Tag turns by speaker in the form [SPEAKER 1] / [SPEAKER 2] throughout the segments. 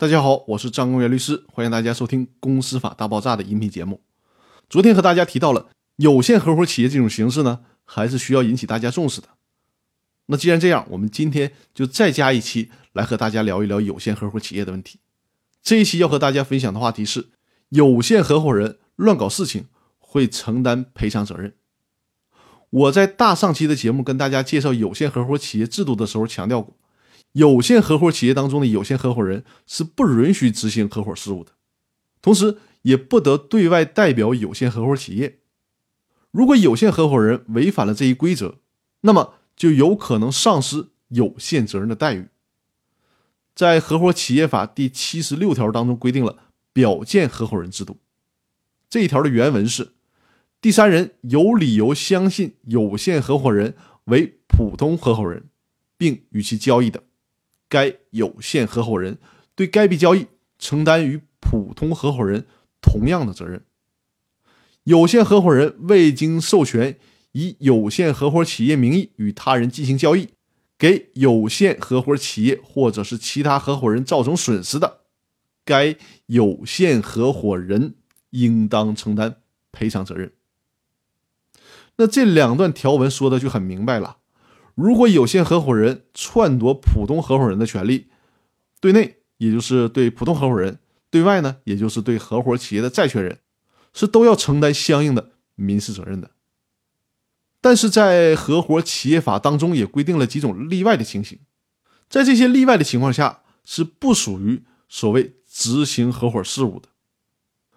[SPEAKER 1] 大家好，我是张公元律师，欢迎大家收听《公司法大爆炸》的音频节目。昨天和大家提到了有限合伙企业这种形式呢，还是需要引起大家重视的。那既然这样，我们今天就再加一期来和大家聊一聊有限合伙企业的问题。这一期要和大家分享的话题是：有限合伙人乱搞事情会承担赔偿责任。我在大上期的节目跟大家介绍有限合伙企业制度的时候强调过。有限合伙企业当中的有限合伙人是不允许执行合伙事务的，同时也不得对外代表有限合伙企业。如果有限合伙人违反了这一规则，那么就有可能丧失有限责任的待遇。在《合伙企业法》第七十六条当中规定了表见合伙人制度，这一条的原文是：第三人有理由相信有限合伙人为普通合伙人，并与其交易的。该有限合伙人对该笔交易承担与普通合伙人同样的责任。有限合伙人未经授权以有限合伙企业名义与他人进行交易，给有限合伙企业或者是其他合伙人造成损失的，该有限合伙人应当承担赔偿责任。那这两段条文说的就很明白了。如果有限合伙人篡夺普通合伙人的权利，对内也就是对普通合伙人，对外呢也就是对合伙企业的债权人，是都要承担相应的民事责任的。但是在合伙企业法当中也规定了几种例外的情形，在这些例外的情况下是不属于所谓执行合伙事务的。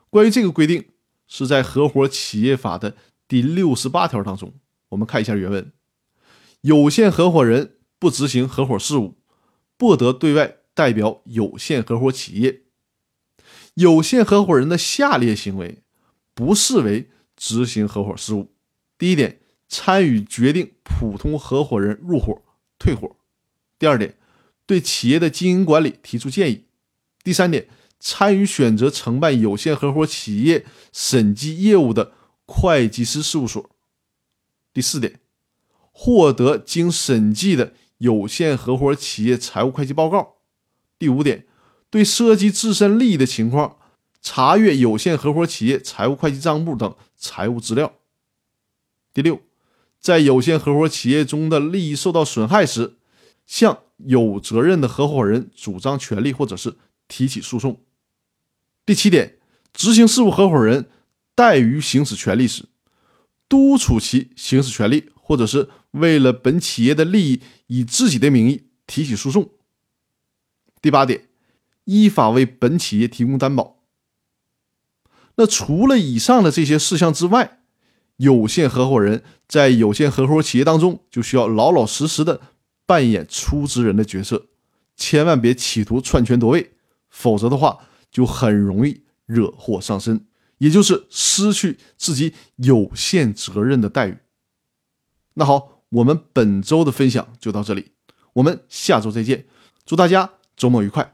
[SPEAKER 1] 关于这个规定是在合伙企业法的第六十八条当中，我们看一下原文。有限合伙人不执行合伙事务，不得对外代表有限合伙企业。有限合伙人的下列行为不视为执行合伙事务：第一点，参与决定普通合伙人入伙、退伙；第二点，对企业的经营管理提出建议；第三点，参与选择承办有限合伙企业审计业务的会计师事务所；第四点。获得经审计的有限合伙企业财务会计报告。第五点，对涉及自身利益的情况，查阅有限合伙企业财务会计账簿等财务资料。第六，在有限合伙企业中的利益受到损害时，向有责任的合伙人主张权利或者是提起诉讼。第七点，执行事务合伙人怠于行使权利时，督促其行使权利，或者是。为了本企业的利益，以自己的名义提起诉讼。第八点，依法为本企业提供担保。那除了以上的这些事项之外，有限合伙人在有限合伙企业当中就需要老老实实的扮演出资人的角色，千万别企图篡权夺位，否则的话就很容易惹祸上身，也就是失去自己有限责任的待遇。那好。我们本周的分享就到这里，我们下周再见，祝大家周末愉快。